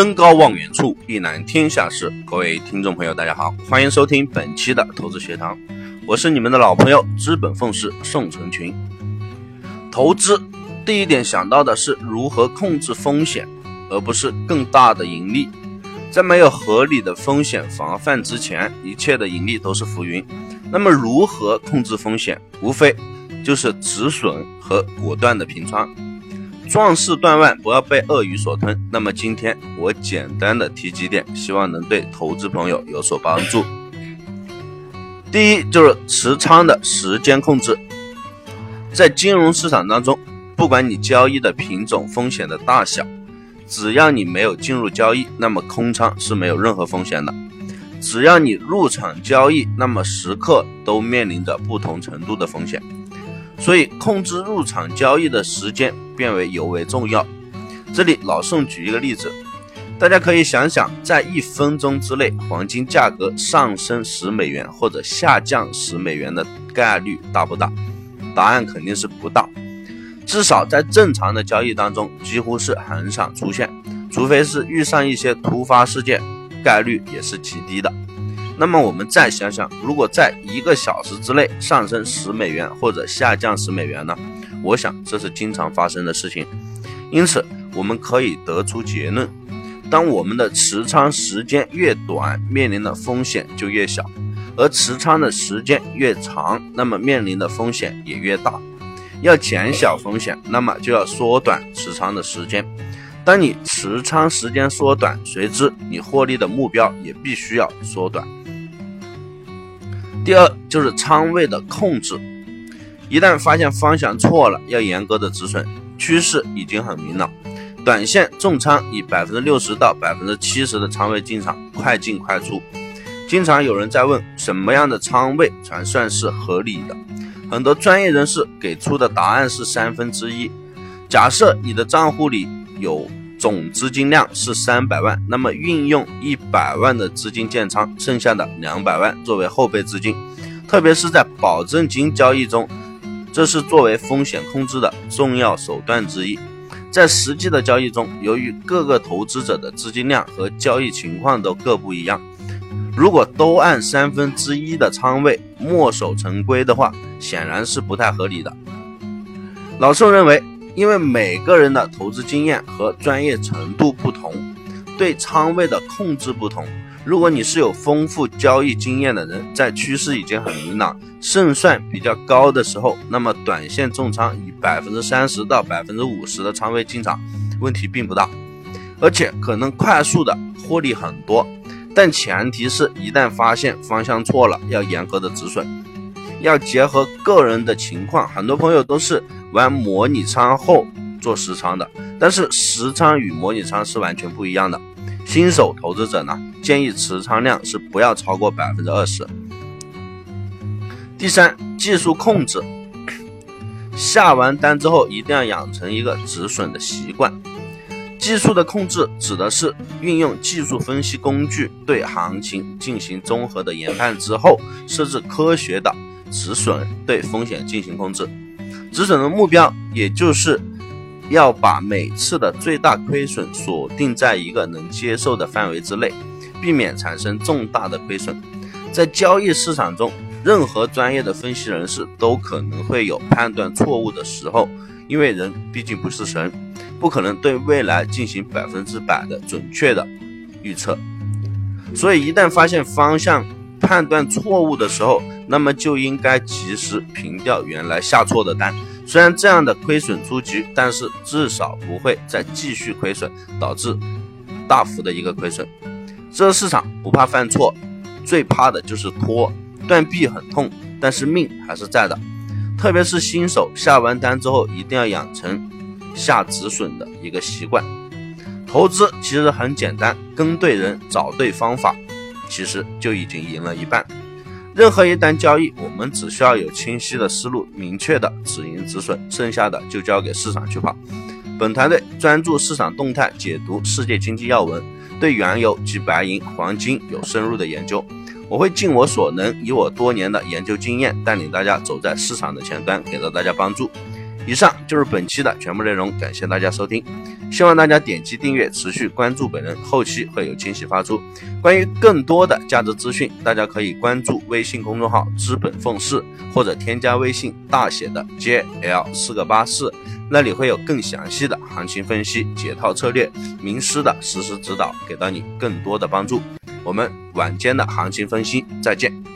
登高望远处，一览天下事。各位听众朋友，大家好，欢迎收听本期的投资学堂，我是你们的老朋友资本奉仕宋成群。投资第一点想到的是如何控制风险，而不是更大的盈利。在没有合理的风险防范之前，一切的盈利都是浮云。那么，如何控制风险？无非就是止损和果断的平仓。壮士断腕，不要被鳄鱼所吞。那么今天我简单的提几点，希望能对投资朋友有所帮助。第一就是持仓的时间控制，在金融市场当中，不管你交易的品种、风险的大小，只要你没有进入交易，那么空仓是没有任何风险的；只要你入场交易，那么时刻都面临着不同程度的风险。所以，控制入场交易的时间变为尤为重要。这里老宋举一个例子，大家可以想想，在一分钟之内，黄金价格上升十美元或者下降十美元的概率大不大？答案肯定是不大。至少在正常的交易当中，几乎是很少出现，除非是遇上一些突发事件，概率也是极低的。那么我们再想想，如果在一个小时之内上升十美元或者下降十美元呢？我想这是经常发生的事情。因此，我们可以得出结论：当我们的持仓时间越短，面临的风险就越小；而持仓的时间越长，那么面临的风险也越大。要减小风险，那么就要缩短持仓的时间。当你持仓时间缩短，随之你获利的目标也必须要缩短。第二就是仓位的控制，一旦发现方向错了，要严格的止损。趋势已经很明朗，短线重仓以百分之六十到百分之七十的仓位进场，快进快出。经常有人在问，什么样的仓位才算是合理的？很多专业人士给出的答案是三分之一。假设你的账户里有。总资金量是三百万，那么运用一百万的资金建仓，剩下的两百万作为后备资金，特别是在保证金交易中，这是作为风险控制的重要手段之一。在实际的交易中，由于各个投资者的资金量和交易情况都各不一样，如果都按三分之一的仓位墨守成规的话，显然是不太合理的。老宋认为。因为每个人的投资经验和专业程度不同，对仓位的控制不同。如果你是有丰富交易经验的人，在趋势已经很明朗、胜算比较高的时候，那么短线重仓以百分之三十到百分之五十的仓位进场，问题并不大，而且可能快速的获利很多。但前提是一旦发现方向错了，要严格的止损，要结合个人的情况。很多朋友都是。玩模拟仓后做实仓的，但是实仓与模拟仓是完全不一样的。新手投资者呢，建议持仓量是不要超过百分之二十。第三，技术控制，下完单之后一定要养成一个止损的习惯。技术的控制指的是运用技术分析工具对行情进行综合的研判之后，设置科学的止损，对风险进行控制。止损的目标，也就是要把每次的最大亏损锁定在一个能接受的范围之内，避免产生重大的亏损。在交易市场中，任何专业的分析人士都可能会有判断错误的时候，因为人毕竟不是神，不可能对未来进行百分之百的准确的预测。所以，一旦发现方向判断错误的时候，那么就应该及时平掉原来下错的单，虽然这样的亏损出局，但是至少不会再继续亏损，导致大幅的一个亏损。这市场不怕犯错，最怕的就是拖断臂很痛，但是命还是在的。特别是新手下完单之后，一定要养成下止损的一个习惯。投资其实很简单，跟对人，找对方法，其实就已经赢了一半。任何一单交易，我们只需要有清晰的思路、明确的止盈止损，剩下的就交给市场去跑。本团队专注市场动态，解读世界经济要闻，对原油及白银、黄金有深入的研究。我会尽我所能，以我多年的研究经验，带领大家走在市场的前端，给到大家帮助。以上就是本期的全部内容，感谢大家收听，希望大家点击订阅，持续关注本人，后期会有惊喜发出。关于更多的价值资讯，大家可以关注微信公众号“资本凤四”或者添加微信大写的 JL 四个八四，那里会有更详细的行情分析、解套策略、名师的实时指导，给到你更多的帮助。我们晚间的行情分析，再见。